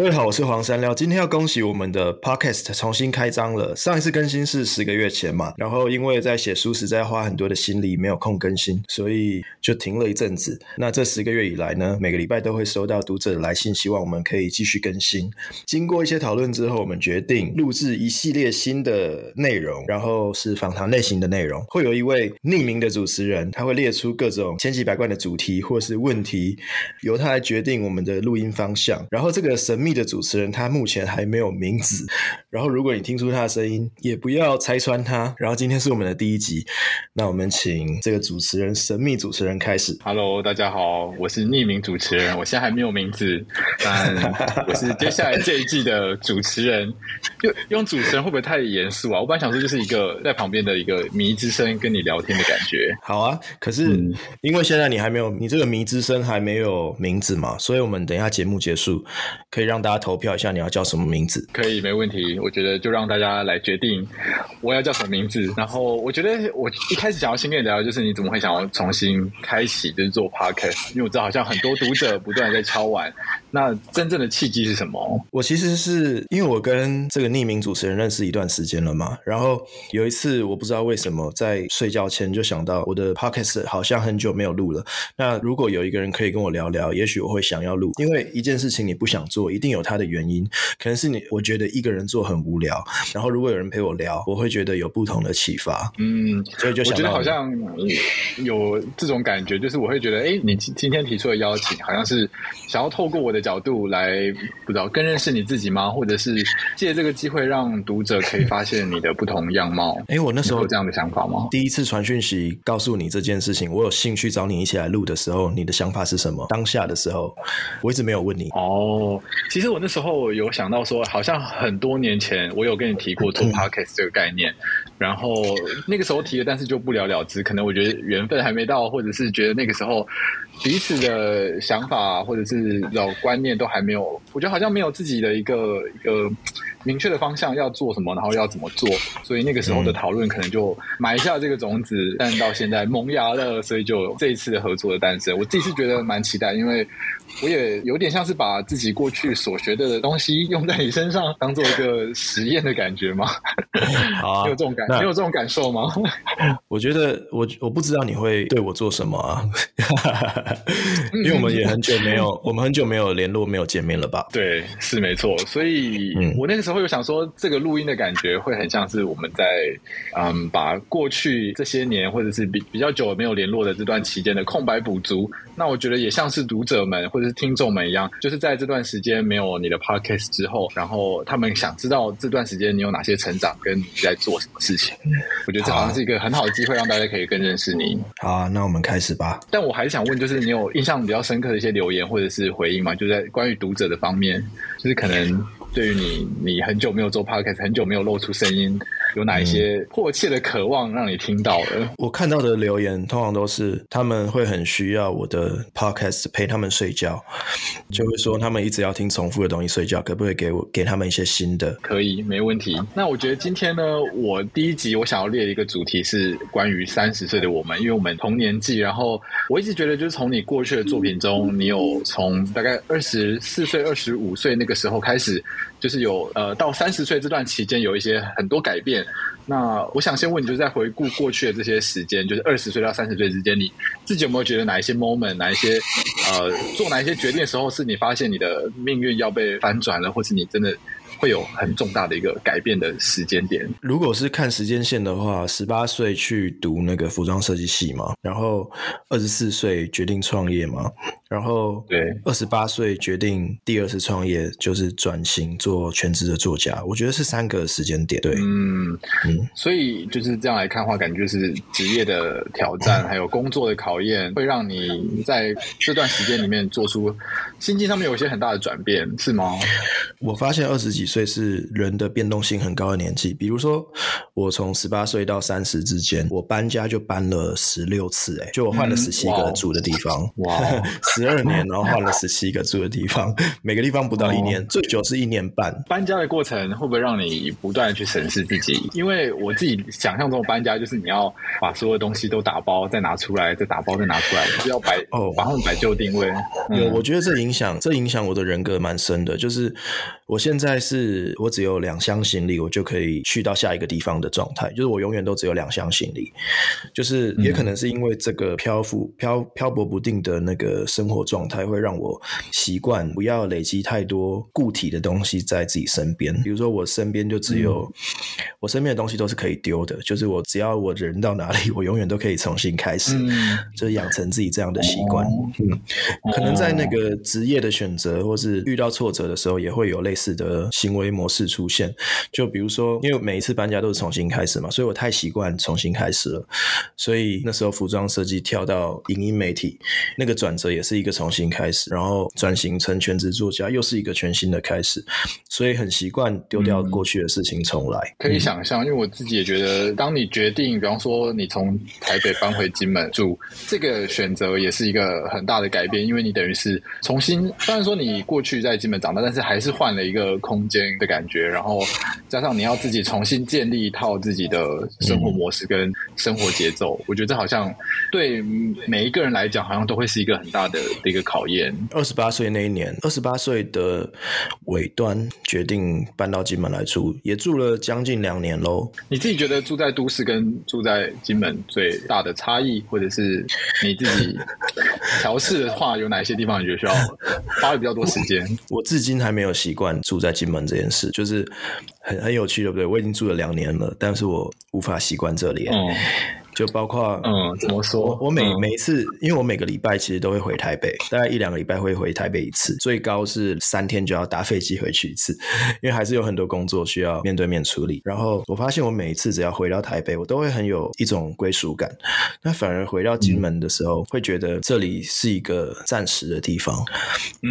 各位好，我是黄山廖。今天要恭喜我们的 Podcast 重新开张了。上一次更新是十个月前嘛，然后因为在写书实在花很多的心力，没有空更新，所以就停了一阵子。那这十个月以来呢，每个礼拜都会收到读者的来信，希望我们可以继续更新。经过一些讨论之后，我们决定录制一系列新的内容，然后是访谈类型的内容，会有一位匿名的主持人，他会列出各种千奇百怪的主题或是问题，由他来决定我们的录音方向。然后这个神秘的主持人，他目前还没有名字。然后，如果你听出他的声音，也不要拆穿他。然后，今天是我们的第一集，那我们请这个主持人，神秘主持人开始。Hello，大家好，我是匿名主持人，我现在还没有名字，但我是接下来这一季的主持人。用用主持人会不会太严肃啊？我本来想说，就是一个在旁边的一个迷之声跟你聊天的感觉。好啊，可是、嗯、因为现在你还没有，你这个迷之声还没有名字嘛，所以我们等一下节目结束可以让。大家投票一下，你要叫什么名字？可以，没问题。我觉得就让大家来决定我要叫什么名字。然后，我觉得我一开始想要先跟你聊的就是你怎么会想要重新开启就是做 podcast？因为我知道好像很多读者不断在敲碗。那真正的契机是什么？我其实是因为我跟这个匿名主持人认识一段时间了嘛。然后有一次我不知道为什么在睡觉前就想到我的 podcast 好像很久没有录了。那如果有一个人可以跟我聊聊，也许我会想要录。因为一件事情你不想做，一定有它的原因。可能是你我觉得一个人做很无聊，然后如果有人陪我聊，我会觉得有不同的启发。嗯，所以就想我觉得好像有这种感觉，就是我会觉得，哎，你今今天提出的邀请，好像是想要透过我的。角度来不知道更认识你自己吗？或者是借这个机会让读者可以发现你的不同样貌？哎、欸，我那时候有这样的想法吗？第一次传讯息告诉你这件事情，我有兴趣找你一起来录的时候，你的想法是什么？当下的时候，我一直没有问你。哦，其实我那时候有想到说，好像很多年前我有跟你提过做 podcast 这个概念，然后那个时候提了，但是就不了了之。可能我觉得缘分还没到，或者是觉得那个时候彼此的想法或者是老观念都还没有，我觉得好像没有自己的一个一个。明确的方向要做什么，然后要怎么做，所以那个时候的讨论可能就埋下这个种子，嗯、但到现在萌芽了，所以就这一次的合作的诞生。我自己是觉得蛮期待，因为我也有点像是把自己过去所学的东西用在你身上，当做一个实验的感觉嘛。好、啊，你有这种感，你有这种感受吗？我觉得我我不知道你会对我做什么啊，因为我们也很久没有，我们很久没有联络，没有见面了吧？对，是没错。所以我那个时候。会有想说，这个录音的感觉会很像是我们在嗯，把过去这些年或者是比比较久没有联络的这段期间的空白补足。那我觉得也像是读者们或者是听众们一样，就是在这段时间没有你的 podcast 之后，然后他们想知道这段时间你有哪些成长，跟你在做什么事情。我觉得这好像是一个很好的机会，让大家可以更认识你。好啊，那我们开始吧。但我还是想问，就是你有印象比较深刻的一些留言或者是回应吗？就在关于读者的方方面，就是可能。对于你，你很久没有做 podcast，很久没有露出声音。有哪一些迫切的渴望让你听到的？我看到的留言通常都是他们会很需要我的 podcast 陪他们睡觉，就会说他们一直要听重复的东西睡觉，可不可以给我给他们一些新的？可以，没问题。那我觉得今天呢，我第一集我想要列一个主题是关于三十岁的我们，因为我们同年纪。然后我一直觉得，就是从你过去的作品中，你有从大概二十四岁、二十五岁那个时候开始，就是有呃到三十岁这段期间有一些很多改变。那我想先问你，就是在回顾过去的这些时间，就是二十岁到三十岁之间，你自己有没有觉得哪一些 moment，哪一些呃做哪一些决定的时候，是你发现你的命运要被翻转了，或是你真的？会有很重大的一个改变的时间点。如果是看时间线的话，十八岁去读那个服装设计系嘛，然后二十四岁决定创业嘛，然后对二十八岁决定第二次创业，就是转型做全职的作家。我觉得是三个时间点。对，嗯嗯，所以就是这样来看的话，感觉是职业的挑战，还有工作的考验，会让你在这段时间里面做出心境上面有一些很大的转变，是吗？我发现二十几。几岁是人的变动性很高的年纪。比如说，我从十八岁到三十之间，我搬家就搬了十六次，欸，哎，就我换了十七个住的地方，哇，十二年，然后换了十七个住的地方，每个地方不到一年，最久是一年半。搬家的过程会不会让你不断去审视自己？因为我自己想象中的搬家就是你要把所有东西都打包，再拿出来，再打包，再拿出来，就是要摆哦，把它们摆就定位。有，我觉得这影响，这影响我的人格蛮深的。就是我现在是我只有两箱行李，我就可以去到下一个地方的状态。就是我永远都只有两箱行李。就是也可能是因为这个漂浮、漂漂泊不定的那个生活状态，会让我习惯不要累积太多固体的东西在自己身边。比如说，我身边就只有、嗯、我身边的东西都是可以丢的。就是我只要我人到哪里，我永远都可以重新开始。嗯、就是养成自己这样的习惯。嗯，可能在那个职业的选择，或是遇到挫折的时候，也会有类似的行为模式出现。就比如说，因为每一次搬家都是重新开始嘛，所以我太习惯重新开始了。所以那时候服装设计跳到影音媒体，那个转折也是一个重新开始，然后转型成全职作家又是一个全新的开始。所以很习惯丢掉过去的事情重来。嗯、可以想象，因为我自己也觉得，当你决定，比方说你从台北搬回金门住，这个选择也是一个很大的改变，因为你等于是重新，虽然说你过去在金门长大，但是还是换了一个空间的感觉，然后加上你要自己重新建立一套自己的生活模式跟生活节奏，嗯、我觉得这好像对每一个人来讲，好像都会是一个很大的一个考验。二十八岁那一年，二十八岁的尾端决定搬到金门来住，也住了将近两年喽。你自己觉得住在都市跟住在金门最大的差异，或者是你自己调试的话，有哪些地方你觉得需要花比较多时间？我至今还没有习惯住在金门这件事，就是很很有趣，对不对？我已经住了两年了，但是我无法习惯这里。就包括嗯，怎么说？我每每一次，因为我每个礼拜其实都会回台北，大概一两个礼拜会回台北一次，最高是三天就要搭飞机回去一次，因为还是有很多工作需要面对面处理。然后我发现我每一次只要回到台北，我都会很有一种归属感。那反而回到金门的时候，会觉得这里是一个暂时的地方。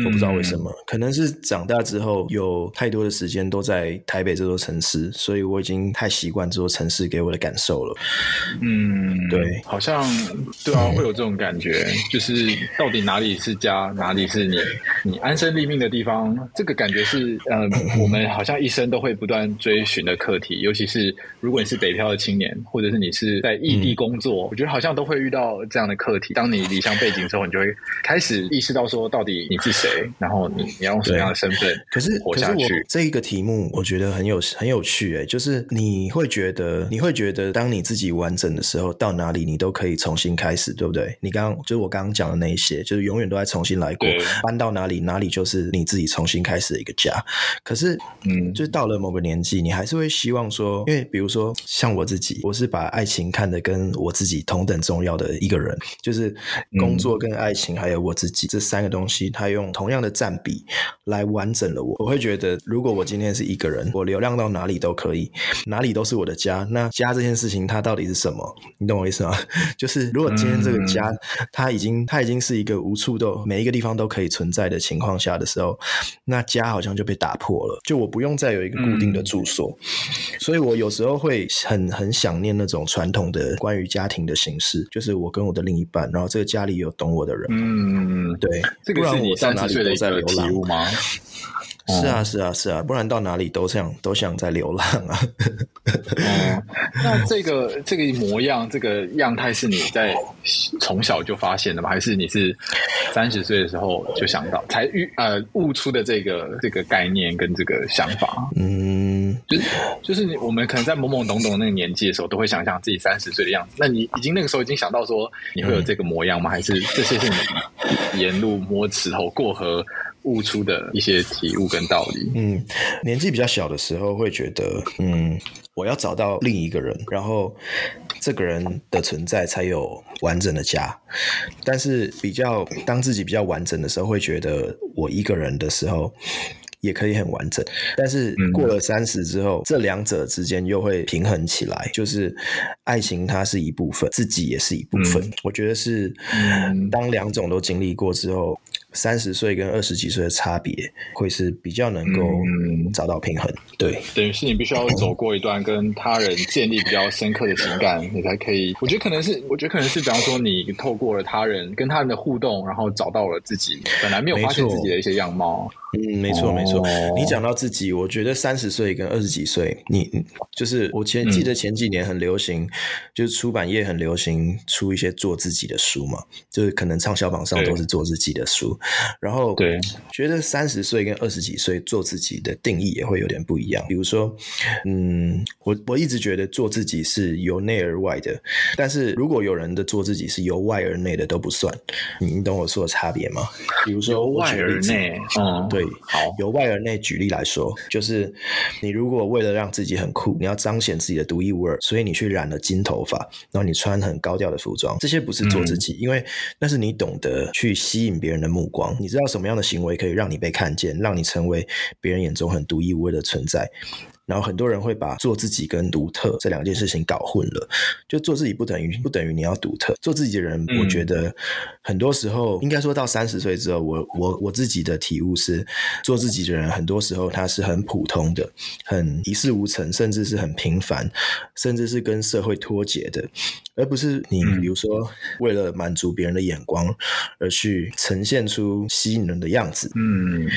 我不知道为什么，可能是长大之后有太多的时间都在台北这座城市，所以我已经太习惯这座城市给我的感受了。嗯。嗯，对，好像对啊，会有这种感觉，就是到底哪里是家，哪里是你你安身立命的地方？这个感觉是，呃，我们好像一生都会不断追寻的课题。尤其是如果你是北漂的青年，或者是你是在异地工作，我觉得好像都会遇到这样的课题。当你离乡背景之后，你就会开始意识到说，到底你是谁，然后你你要用什么样的身份可是活下去？这一个题目我觉得很有很有趣，哎，就是你会觉得你会觉得，当你自己完整的时候。到哪里你都可以重新开始，对不对？你刚刚就是我刚刚讲的那一些，就是永远都在重新来过。搬到哪里，哪里就是你自己重新开始的一个家。可是，嗯，就是到了某个年纪，你还是会希望说，因为比如说像我自己，我是把爱情看得跟我自己同等重要的一个人，就是工作跟爱情还有我自己这三个东西，它用同样的占比来完整了我。我会觉得，如果我今天是一个人，我流浪到哪里都可以，哪里都是我的家。那家这件事情，它到底是什么？你懂我意思吗？就是如果今天这个家，它已经它已经是一个无处都每一个地方都可以存在的情况下的时候，那家好像就被打破了。就我不用再有一个固定的住所，所以我有时候会很很想念那种传统的关于家庭的形式，就是我跟我的另一半，然后这个家里有懂我的人。嗯，对，这个是你三十岁的一个体悟吗？是啊，是啊，是啊，不然到哪里都想都想在流浪啊。哦，那这个这个模样，这个样态是你在从小就发现的吗？还是你是三十岁的时候就想到，才遇呃悟出的这个这个概念跟这个想法？嗯，就是就是你我们可能在懵懵懂懂那个年纪的时候，都会想象自己三十岁的样子。那你已经那个时候已经想到说你会有这个模样吗？还是这些是你沿路摸石头过河？悟出的一些体悟跟道理。嗯，年纪比较小的时候会觉得，嗯，我要找到另一个人，然后这个人的存在才有完整的家。但是比较当自己比较完整的时候，会觉得我一个人的时候也可以很完整。但是过了三十之后，嗯、这两者之间又会平衡起来，就是爱情它是一部分，自己也是一部分。嗯、我觉得是当两种都经历过之后。三十岁跟二十几岁的差别，会是比较能够找到平衡。嗯、对，等于是你必须要走过一段跟他人建立比较深刻的情感，你才可以。我觉得可能是，我觉得可能是，比方说你透过了他人跟他人的互动，然后找到了自己本来没有发现自己的一些样貌。嗯，没错没错。你讲到自己，我觉得三十岁跟二十几岁，你就是我前记得前几年很流行，嗯、就是出版业很流行出一些做自己的书嘛，就是可能畅销榜上都是做自己的书。然后对，觉得三十岁跟二十几岁做自己的定义也会有点不一样。比如说，嗯，我我一直觉得做自己是由内而外的，但是如果有人的做自己是由外而内的都不算。你懂我说的差别吗？比如说由外而内，嗯，对，好，由外而内举例来说，就是你如果为了让自己很酷，你要彰显自己的独一无二，所以你去染了金头发，然后你穿很高调的服装，这些不是做自己，嗯，因为那是你懂得去吸引别人的目光。你知道什么样的行为可以让你被看见，让你成为别人眼中很独一无二的存在。然后很多人会把做自己跟独特这两件事情搞混了，就做自己不等于不等于你要独特。做自己的人，我觉得很多时候，应该说到三十岁之后，我我我自己的体悟是，做自己的人很多时候他是很普通的，很一事无成，甚至是很平凡，甚至是跟社会脱节的，而不是你比如说为了满足别人的眼光而去呈现出吸引人的样子。嗯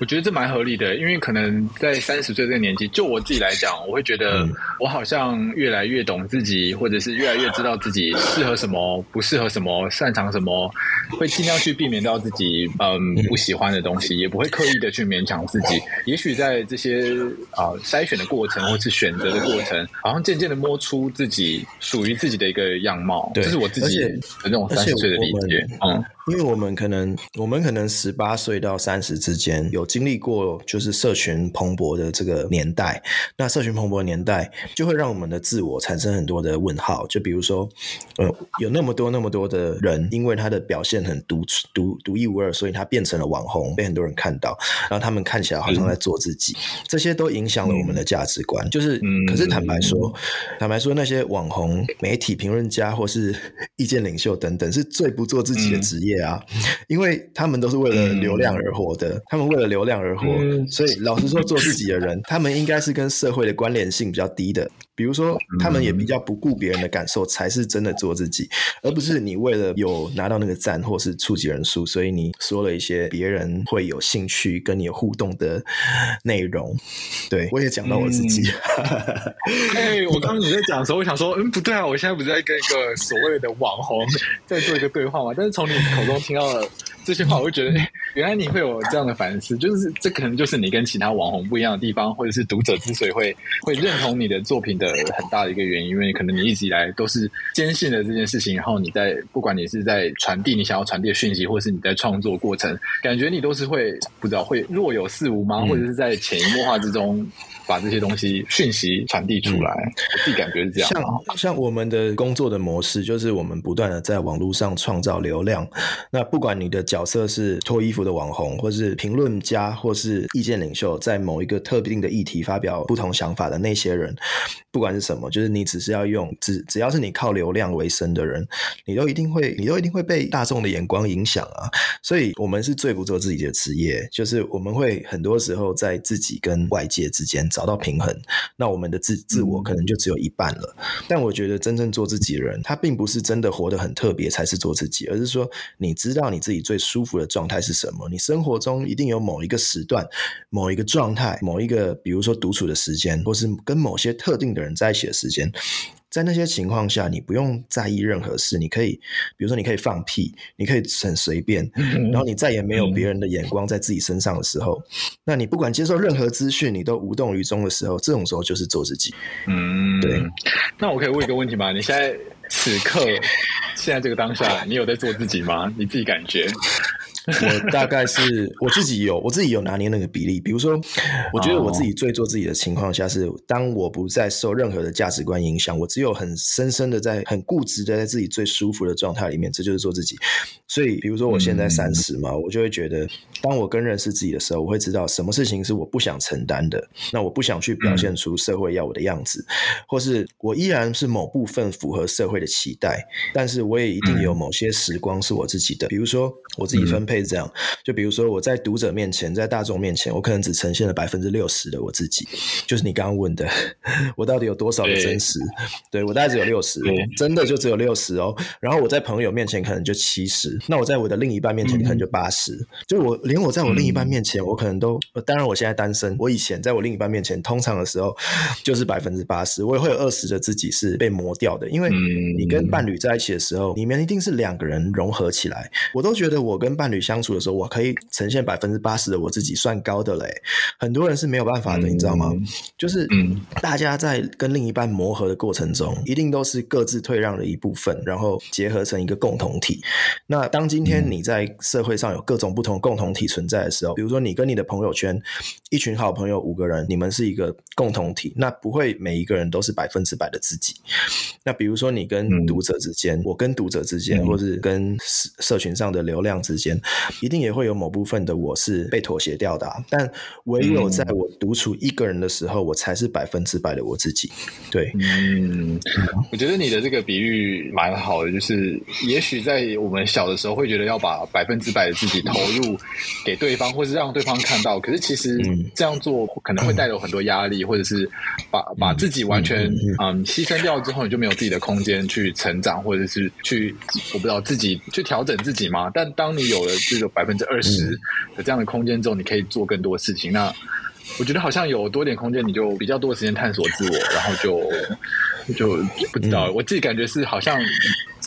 我觉得这蛮合理的，因为可能。在三十岁这个年纪，就我自己来讲，我会觉得我好像越来越懂自己，或者是越来越知道自己适合什么，不适合什么，擅长什么，会尽量去避免掉自己嗯不喜欢的东西，也不会刻意的去勉强自己。也许在这些啊、呃、筛选的过程，或是选择的过程，好像渐渐的摸出自己属于自己的一个样貌。这是我自己的那种三十岁的理解。嗯，因为我们可能我们可能十八岁到三十之间有经历过，就是社群。蓬勃的这个年代，那社群蓬勃的年代就会让我们的自我产生很多的问号。就比如说，呃，有那么多那么多的人，因为他的表现很独独独一无二，所以他变成了网红，被很多人看到，然后他们看起来好像在做自己，嗯、这些都影响了我们的价值观。就是，可是坦白说，坦白说，那些网红、媒体评论家或是意见领袖等等，是最不做自己的职业啊，因为他们都是为了流量而活的，他们为了流量而活，所以老实说。做自己的人，他们应该是跟社会的关联性比较低的。比如说，他们也比较不顾别人的感受，才是真的做自己，而不是你为了有拿到那个赞或是触及人数，所以你说了一些别人会有兴趣跟你互动的内容。对，我也讲到我自己。哎、嗯欸，我刚刚你在讲的时候，我想说，嗯，不对啊，我现在不是在跟一个所谓的网红在做一个对话嘛？但是从你口中听到了这些话，我会觉得，原来你会有这样的反思，就是这可能就是你跟其他网红不一样的地方，或者是读者之所以会会认同你的作品的。很大的一个原因，因为可能你一直以来都是坚信了这件事情，然后你在不管你是在传递你想要传递的讯息，或是你在创作过程，感觉你都是会不知道会若有似无吗？或者是在潜移默化之中。把这些东西讯息传递出来，嗯，我自己感觉是这样。像像我们的工作的模式，就是我们不断的在网络上创造流量。那不管你的角色是脱衣服的网红，或是评论家，或是意见领袖，在某一个特定的议题发表不同想法的那些人，不管是什么，就是你只是要用只只要是你靠流量为生的人，你都一定会你都一定会被大众的眼光影响啊。所以，我们是最不做自己的职业，就是我们会很多时候在自己跟外界之间。找到平衡，那我们的自自我可能就只有一半了。但我觉得真正做自己的人，他并不是真的活得很特别才是做自己，而是说你知道你自己最舒服的状态是什么。你生活中一定有某一个时段、某一个状态、某一个，比如说独处的时间，或是跟某些特定的人在一起的时间。在那些情况下，你不用在意任何事，你可以，比如说，你可以放屁，你可以很随便，然后你再也没有别人的眼光在自己身上的时候，那你不管接受任何资讯，你都无动于衷的时候，这种时候就是做自己。嗯，对。那我可以问一个问题吗？你现在此刻，现在这个当下，你有在做自己吗？你自己感觉？我大概是我自己有我自己有拿捏那个比例。比如说，我觉得我自己最做自己的情况下是，当我不再受任何的价值观影响，我只有很深深的在很固执的在自己最舒服的状态里面，这就是做自己。所以，比如说我现在三十嘛，我就会觉得，当我更认识自己的时候，我会知道什么事情是我不想承担的，那我不想去表现出社会要我的样子，或是我依然是某部分符合社会的期待，但是我也一定有某些时光是我自己的，比如说我自己分配这样，就比如说我在读者面前，在大众面前，我可能只呈现了百分之六十的我自己，就是你刚刚问的，我到底有多少的真实？对，对我大概只有六十，真的就只有六十哦。然后我在朋友面前可能就七十，那我在我的另一半面前可能就八十，就我连我在我另一半面前，我可能都，当然我现在单身，我以前在我另一半面前，通常的时候就是百分之八十，我也会有二十的自己是被磨掉的，因为你跟伴侣在一起的时候，你们一定是两个人融合起来，我都觉得我跟伴侣相处的时候，我可以呈现百分之八十的我自己，算高的嘞。很多人是没有办法的，你知道吗？就是大家在跟另一半磨合的过程中，一定都是各自退让的一部分，然后结合成一个共同体。那当今天你在社会上有各种不同共同体存在的时候，比如说你跟你的朋友圈一群好朋友五个人，你们是一个共同体，那不会每一个人都是百分之百的自己。那比如说你跟读者之间，我跟读者之间，或是跟社群上的流量之间，一定也会有某部分的我是被妥协掉的啊。但唯有在我独处一个人的时候，我才是百分之百的我自己。对，嗯，我觉得你的这个比喻蛮好的，就是也许在我们小的时候会觉得要把百分之百的自己投入给对方，或是让对方看到，可是其实这样做可能会带有很多压力，或者是把把自己完全嗯牺牲掉之后，你就没有自己的空间去成长，或者是去我不知道自己去调整自己嘛。但当你有了这个百分之二十的这样的空间之后，你可以做更多事情。那我觉得好像有多点空间，你就比较多的时间探索自我，然后就就不知道，我自己感觉是好像。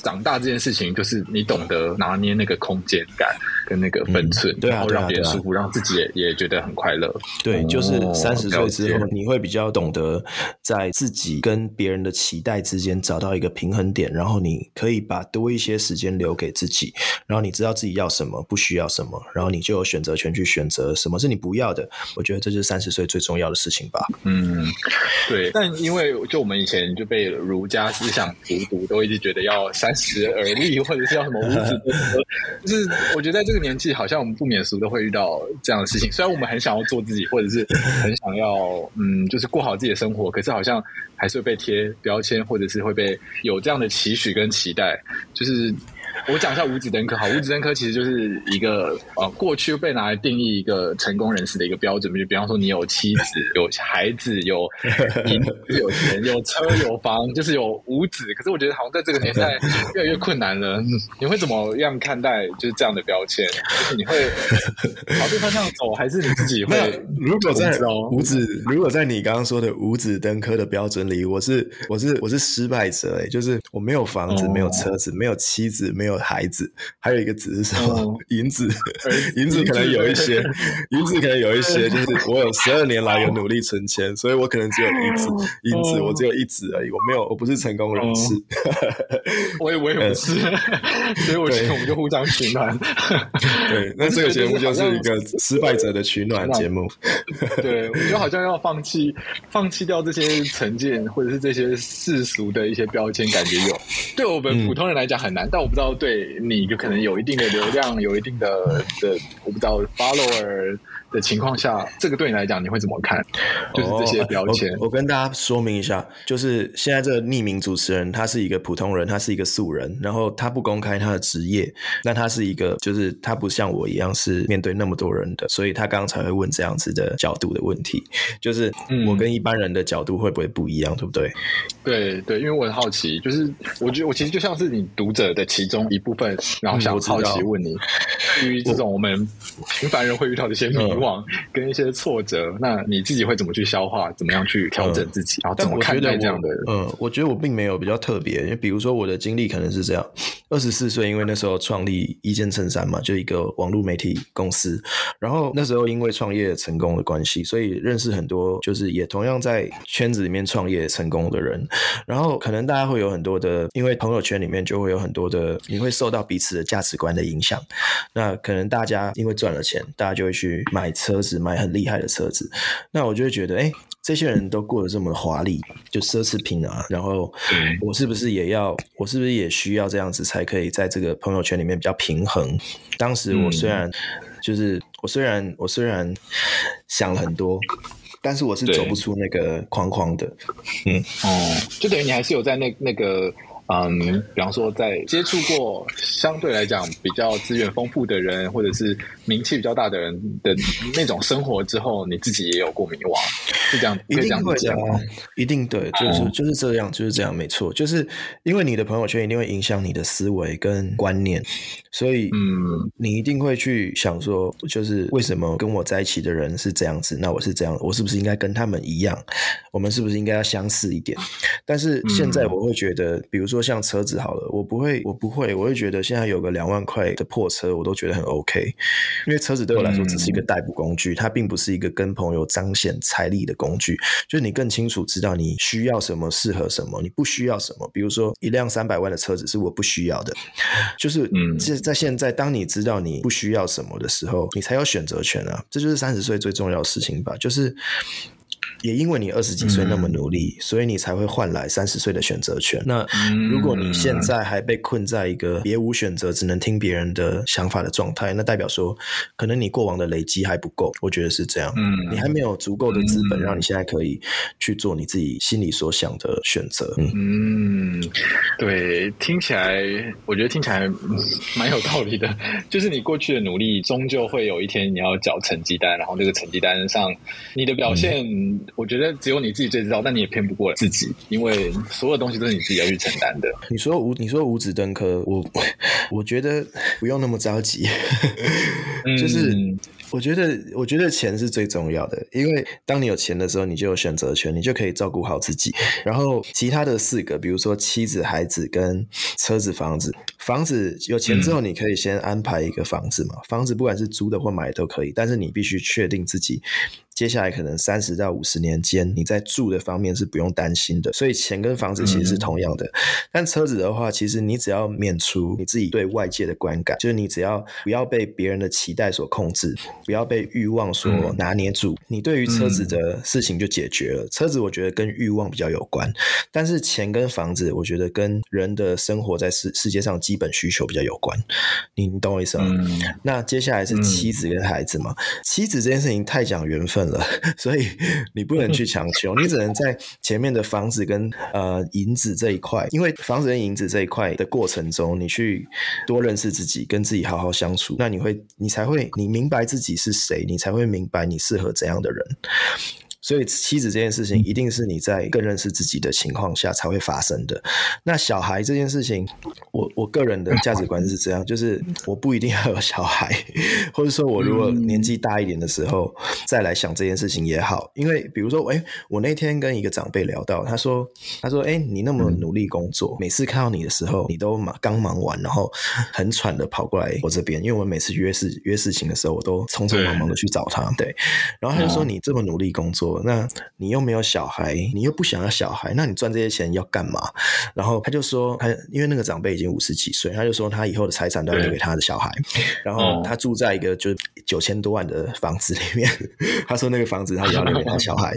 长大这件事情，就是你懂得拿捏那个空间感跟那个分寸，嗯、对啊，然后让别人舒服，让自己也也觉得很快乐。对，就是三十岁之后，你会比较懂得在自己跟别人的期待之间找到一个平衡点，然后你可以把多一些时间留给自己，然后你知道自己要什么，不需要什么，然后你就有选择权去选择什么是你不要的。我觉得这就是三十岁最重要的事情吧。嗯，对。但因为就我们以前就被儒家思想荼毒，都一直觉得要三。十而立，或者是要什么五子就是我觉得在这个年纪，好像我们不免俗的会遇到这样的事情。虽然我们很想要做自己，或者是 很想要嗯，就是过好自己的生活，可是好像还是会被贴标签，或者是会被有这样的期许跟期待，就是。我讲一下五子登科，好，五子登科其实就是一个呃，过去被拿来定义一个成功人士的一个标准，就比方说你有妻子、有孩子、有银、有钱、有车、有房，就是有五子。可是我觉得好像在这个年代越来越困难了。你会怎么样看待就是这样的标签？就是你会朝这方向走，还是你自己会？如果在五子，如果在你刚刚说的五子登科的标准里，我是我是我是失败者哎，就是我没有房子，没有车子，没有妻子，没有。孩子，还有一个子是什么？银子，银子可能有一些，银子可能有一些，就是我有十二年来有努力存钱，所以我可能只有一子，银子我只有一子而已，我没有，我不是成功人士。我也我也不是，所以我觉得我们就互相取暖。对，那这个节目就是一个失败者的取暖节目。对，我觉得好像要放弃，放弃掉这些成见，或者是这些世俗的一些标签，感觉有对我们普通人来讲很难，但我不知道哦。对你就可能有一定的流量，有一定的的，我不知道 follower 的情况下，这个对你来讲你会怎么看？就是这些标签。我，我跟大家说明一下，就是现在这个匿名主持人，他是一个普通人，他是一个素人，然后他不公开他的职业，那他是一个，就是他不像我一样是面对那么多人的，所以他刚刚才会问这样子的角度的问题，就是我跟一般人的角度会不会不一样，对不对？对对，因为我很好奇，就是我觉得我其实就像是你读者的其中一部分，然后想好奇问你，对于这种我们平凡人会遇到的一些迷惘。惘跟一些挫折，那你自己会怎么去消化？怎么样去调整自己？嗯、然后怎么看待这样的？嗯，我觉得我并没有比较特别，因为比如说我的经历可能是这样：二十四岁，因为那时候创立一件衬衫嘛，就一个网络媒体公司。然后那时候因为创业成功的关系，所以认识很多就是也同样在圈子里面创业成功的人。然后可能大家会有很多的，因为朋友圈里面就会有很多的，你会受到彼此的价值观的影响。那可能大家因为赚了钱，大家就会去买车子，买很厉害的车子。那我就会觉得，哎，这些人都过得这么华丽，就奢侈品啊。然后我是不是也要，我是不是也需要这样子才可以在这个朋友圈里面比较平衡？当时我虽然、嗯、就是我虽然我虽然想了很多，但是我是走不出那个框框的。嗯，哦，就等于你还是有在那那个。嗯，比方说，在接触过相对来讲比较资源丰富的人，或者是名气比较大的人的那种生活之后，你自己也有过迷惘，是这样？一定会这样，一定对，就是就是这样，就是这样，没错，就是因为你的朋友圈一定会影响你的思维跟观念，所以嗯，你一定会去想说，就是为什么跟我在一起的人是这样子，那我是这样，我是不是应该跟他们一样？我们是不是应该要相似一点？但是现在我会觉得，比如说。像车子好了，我不会，我不会，我会觉得现在有个两万块的破车，我都觉得很 OK，因为车子对我来说只是一个代步工具，它并不是一个跟朋友彰显财力的工具。就是你更清楚知道你需要什么，适合什么，你不需要什么。比如说一辆三百万的车子是我不需要的，就是嗯，在现在，当你知道你不需要什么的时候，你才有选择权啊！这就是三十岁最重要的事情吧，就是。也因为你二十几岁那么努力，嗯、所以你才会换来三十岁的选择权。那如果你现在还被困在一个别无选择，只能听别人的想法的状态，那代表说，可能你过往的累积还不够。我觉得是这样。嗯，你还没有足够的资本，让你现在可以去做你自己心里所想的选择。嗯，嗯，对，听起来我觉得听起来蛮有道理的。就是你过去的努力，终究会有一天你要缴成绩单，然后那个成绩单上你的表现。嗯我觉得只有你自己最知道，但你也骗不过自己，因为所有东西都是你自己要去承担的。你说五，你说五子登科，我 我觉得不用那么着急，就是。嗯我觉得，我觉得钱是最重要的，因为当你有钱的时候，你就有选择权，你就可以照顾好自己。然后其他的四个，比如说妻子、孩子跟车子、房子。房子有钱之后，你可以先安排一个房子嘛。嗯、房子不管是租的或买的都可以，但是你必须确定自己接下来可能三十到五十年间，你在住的方面是不用担心的。所以钱跟房子其实是同样的。嗯、但车子的话，其实你只要免除你自己对外界的观感，就是你只要不要被别人的期待所控制。不要被欲望所拿捏住，嗯、你对于车子的事情就解决了。嗯、车子我觉得跟欲望比较有关，但是钱跟房子，我觉得跟人的生活在世世界上基本需求比较有关。你你懂我意思吗？嗯、那接下来是妻子跟孩子嘛？嗯、妻子这件事情太讲缘分 所以你不能去强求，你只能在前面的房子跟呃银子这一块，因为房子跟银子这一块的过程中，你去多认识自己，跟自己好好相处，那你会你才会你明白自己是谁，你才会明白你适合怎样的人。所以妻子这件事情一定是你在更认识自己的情况下才会发生的。那小孩这件事情，我我个人的价值观是这样，就是我不一定要有小孩，或者说我如果年纪大一点的时候再来想这件事情也好。因为比如说，哎，我那天跟一个长辈聊到，他说，他说，哎，你那么努力工作，每次看到你的时候，你都忙刚忙完，然后很喘的跑过来我这边，因为我每次约事约事情的时候，我都匆匆忙忙的去找他。对，然后他就说，你这么努力工作。那你又没有小孩，你又不想要小孩，那你赚这些钱要干嘛？然后他就说，他因为那个长辈已经五十几岁，他就说他以后的财产都要留给他的小孩。然后他住在一个就九千多万的房子里面，他说那个房子他也要留给他小孩。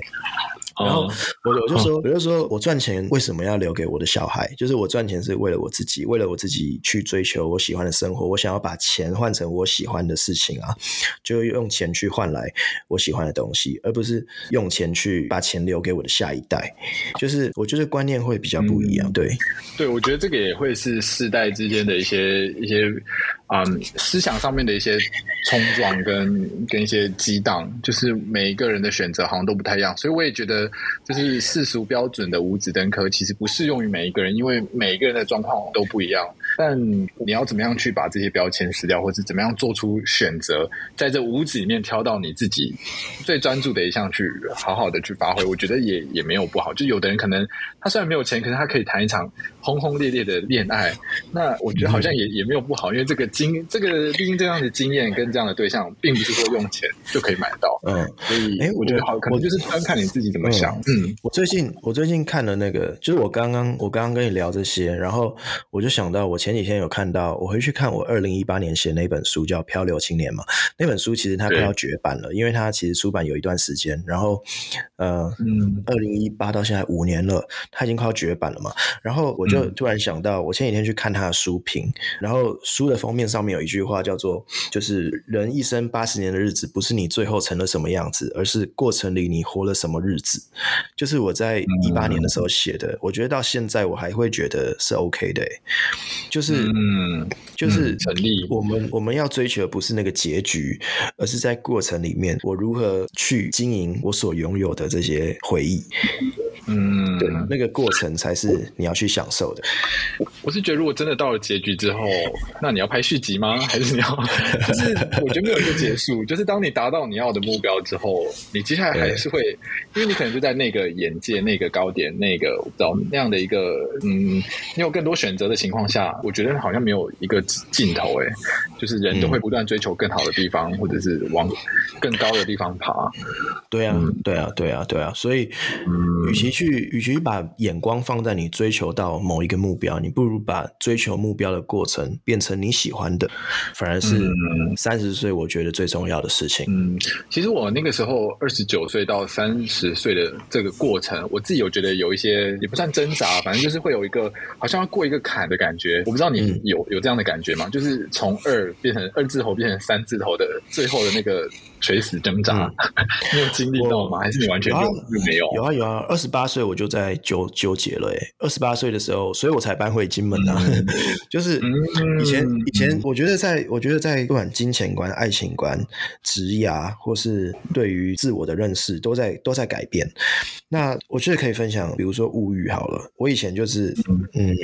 然后我我就说我就说我赚钱为什么要留给我的小孩？就是我赚钱是为了我自己，为了我自己去追求我喜欢的生活。我想要把钱换成我喜欢的事情啊，就用钱去换来我喜欢的东西，而不是用钱去把钱留给我的下一代。就是我觉得观念会比较不一样。对，对，我觉得这个也会是世代之间的一些一些。嗯，思想上面的一些冲撞跟跟一些激荡，就是每一个人的选择好像都不太一样，所以我也觉得，就是世俗标准的五子登科其实不适用于每一个人，因为每一个人的状况都不一样。但你要怎么样去把这些标签撕掉，或者怎么样做出选择，在这五子里面挑到你自己最专注的一项去好好的去发挥，我觉得也也没有不好。就有的人可能他虽然没有钱，可是他可以谈一场轰轰烈烈的恋爱，那我觉得好像也也没有不好，因为这个经这个毕竟这样的经验跟这样的对象，并不是说用钱就可以买到。嗯，所以哎，我觉得好，可能就是单看你自己怎么想。嗯，嗯，我最近我最近看了那个，就是我刚刚我刚刚跟你聊这些，然后我就想到我前几天有看到，我回去看我二零一八年写那本书叫《漂流青年》嘛，那本书其实它快要绝版了，因为它其实出版有一段时间，然后呃，嗯，二零一八到现在五年了，它已经快要绝版了嘛，然后我就突然想到，我前几天去看他的书评，然后书的封面上面有一句话叫做，就是人一生八十年的日子，不是你最后成了什么样子，而是过程里你活了什么日子，就是我在一八年的时候写的，我觉得到现在我还会觉得是 OK 的，就是嗯，就是成立。我们我们要追求的不是那个结局，而是在过程里面，我如何去经营我所拥有的这些回忆。嗯，对，那个过程才是你要去享受的。我是觉得，如果真的到了结局之后，那你要拍续集吗？还是你要？就是我觉得没有一个结束，就是当你达到你要的目标之后，你接下来还是会，因为你可能就在那个眼界、那个高点、那个我不知道那样的一个嗯，你有更多选择的情况下，我觉得好像没有一个尽头。哎，就是人都会不断追求更好的地方，或者是往更高的地方爬。对啊，对啊，对啊，对啊。所以，嗯，与其去，与其把眼光放在你追求到某一个目标，你不如把追求目标的过程变成你喜欢的，反而是三十岁我觉得最重要的事情。嗯，其实我那个时候二十九岁到三十岁的这个过程，我自己有觉得有一些也不算挣扎，反正就是会有一个好像要过一个坎的感觉。我不知道你有有这样的感觉吗？就是从二变成二字头变成三字头的最后的那个。垂死挣扎，嗯、你有经历到吗？还是你完全就没有？有啊有啊，二十八岁我就在纠纠结了诶。二十八岁的时候，所以我才搬回金门啊。嗯、就是以前、嗯、以前，我觉得在我觉得在不管金钱观、爱情观、职涯，或是对于自我的认识，都在都在改变。那我觉得可以分享，比如说物欲好了。我以前就是嗯，嗯，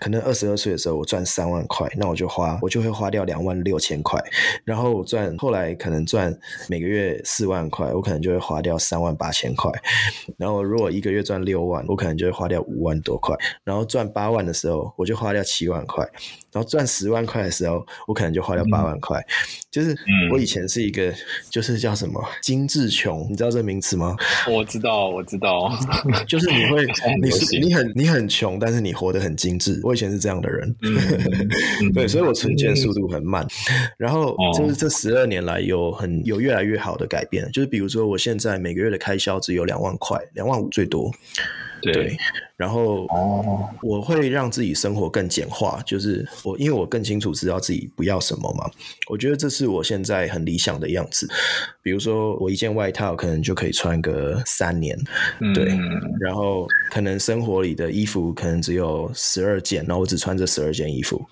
可能二十二岁的时候，我赚三万块，那我就花我就会花掉两万六千块，然后我赚后来可能赚。每个月四万块，我可能就会花掉三万八千块。然后如果一个月赚六万，我可能就会花掉五万多块。然后赚八万的时候，我就花掉七万块。然后赚十万块的时候，我可能就花掉八万块。嗯、就是我以前是一个，就是叫什么精致穷，你知道这名词吗？我知道，我知道，就是你会，你是你很你很穷，但是你活得很精致。我以前是这样的人，嗯、对，所以我存钱速度很慢。然后就是这十二年来有很有越来越好的改变，就是比如说我现在每个月的开销只有两万块，两万五最多。对，对，然后哦，我会让自己生活更简化，就是我因为我更清楚知道自己不要什么嘛，我觉得这是我现在很理想的样子。比如说，我一件外套可能就可以穿个三年，嗯、对，然后可能生活里的衣服可能只有十二件，然后我只穿这十二件衣服，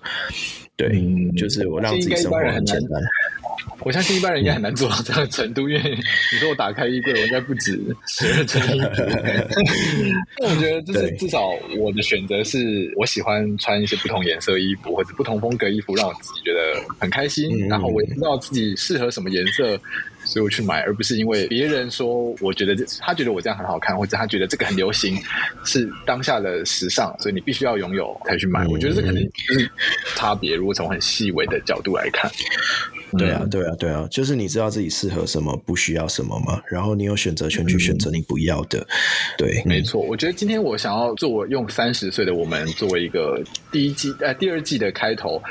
对，嗯、就是我让自己生活很简单。我相信一般人应该很难做到这样的程度，嗯、因为你说我打开衣柜，我应该不止十二件衣服。那我觉得，就是至少我的选择是我喜欢穿一些不同颜色衣服或者不同风格衣服，让我自己觉得很开心。嗯、然后我也知道自己适合什么颜色。所以我去买，而不是因为别人说，我觉得这他觉得我这样很好看，或者他觉得这个很流行，是当下的时尚，所以你必须要拥有才去买。嗯、我觉得这可能就是差别。如果从很细微的角度来看，对啊，对啊，对啊，就是你知道自己适合什么，不需要什么嘛，然后你有选择权去选择你不要的。嗯、对，没错。我觉得今天我想要做用三十岁的我们作为一个第一季呃第二季的开头，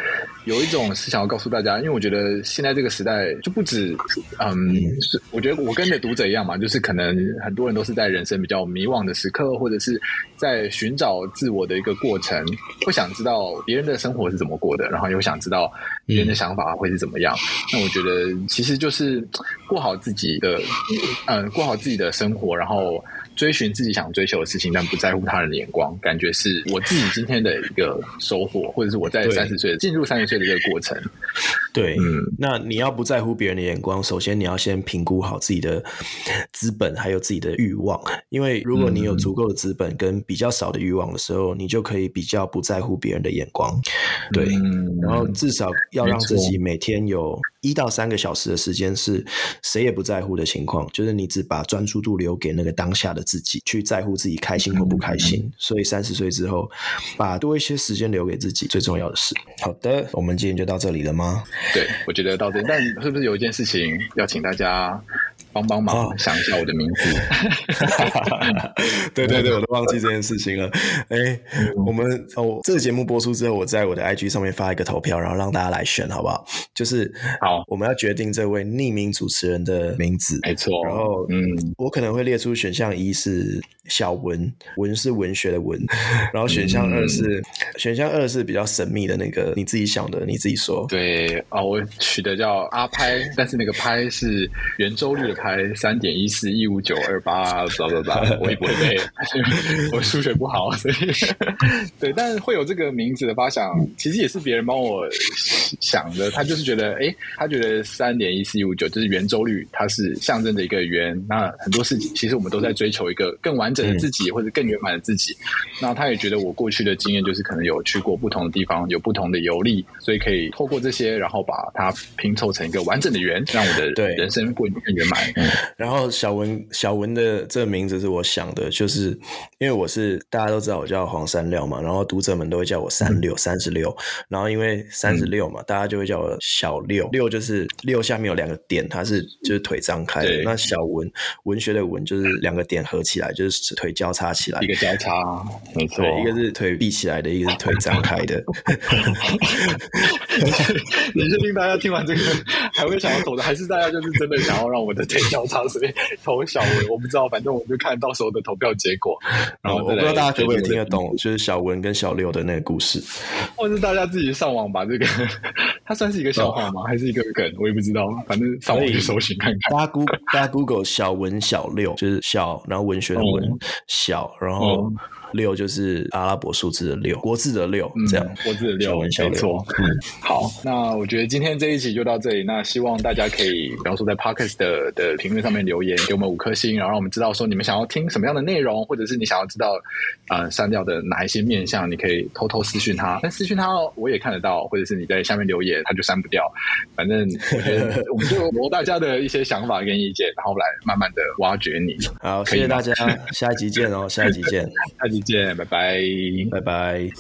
有一种是想要告诉大家，因为我觉得现在这个时代就不止嗯。嗯，是，我觉得我跟你的读者一样嘛，就是可能很多人都是在人生比较迷惘的时刻，或者是在寻找自我的一个过程，会想知道别人的生活是怎么过的，然后又想知道别人的想法会是怎么样。那我觉得其实就是过好自己的，嗯，过好自己的生活，然后。追寻自己想追求的事情，但不在乎他人的眼光，感觉是我自己今天的一个收获，或者是我在三十岁进入三十岁的这个过程。对，嗯，那你要不在乎别人的眼光，首先你要先评估好自己的资本，还有自己的欲望。因为如果你有足够的资本跟比较少的欲望的时候，你就可以比较不在乎别人的眼光。对，嗯，然后至少要让自己每天有一到三个小时的时间是谁也不在乎的情况，就是你只把专注度留给那个当下的自己，去在乎自己开心或不开心。嗯，所以三十岁之后，把多一些时间留给自己，最重要的事。好的，我们今天就到这里了吗？对，我觉得到这里，但是不是有一件事情要请大家？帮帮忙，想一下我的名字。对对对，我都忘记这件事情了。哎，我们哦，这个节目播出之后，我在我的 IG 上面发一个投票，然后让大家来选，好不好？就是好，我们要决定这位匿名主持人的名字。没错。然后，嗯，我可能会列出选项一是小文，文是文学的文。然后选项二是、嗯、选项二是比较神秘的那个，你自己想的，你自己说。对啊、哦，我取的叫阿拍，但是那个拍是圆周率的。开三点一四一五九二八，知道不知道？我也不会背，我数学不好，所以对。但是会有这个名字的发想，其实也是别人帮我想的。他就是觉得，哎，他觉得三点一四一五九就是圆周率，它是象征着一个圆。那很多事情，其实我们都在追求一个更完整的自己，或者更圆满的自己。那他也觉得我过去的经验就是可能有去过不同的地方，有不同的游历，所以可以透过这些，然后把它拼凑成一个完整的圆，让我的人生过得更圆满。嗯，然后小文小文的这个名字是我想的，就是因为我是大家都知道我叫黄山料嘛，然后读者们都会叫我三六三十六，然后因为三十六嘛，嗯、大家就会叫我小六，六就是六下面有两个点，它是就是腿张开的，那小文文学的文就是两个点合起来，就是腿交叉起来，一个交叉，没错，一个是腿闭起来的，一个是腿张开的。你确定大家听完这个 还会想要走的，还是大家就是真的想要让我的腿？交叉，所以投小文，我不知道，反正我就看到时候的投票结果。然后我不知道大家可不可以听得懂，就是小文跟小六的那个故事，或者是大家自己上网把这个，它算是一个笑话吗？还是一个梗？我也不知道，反正上网去搜寻看看。大家 Google，大家 Google 小文小六，就是小，然后文学的文，小，然后。六就是阿拉伯数字的六，国字的六，这样。嗯、国字的六，没错。嗯，好，那我觉得今天这一集就到这里。那希望大家可以，比方说在 Podcast 的的评论上面留言，给我们五颗星，然后让我们知道说你们想要听什么样的内容，或者是你想要知道呃删掉的哪一些面向，你可以偷偷私讯他。但私讯他我也看得到，或者是你在下面留言，他就删不掉。反正我觉得 我们就罗大家的一些想法跟意见，然后来慢慢的挖掘你。好，谢谢大家，下一集见哦，下一集见，下一集。见，拜拜，拜拜。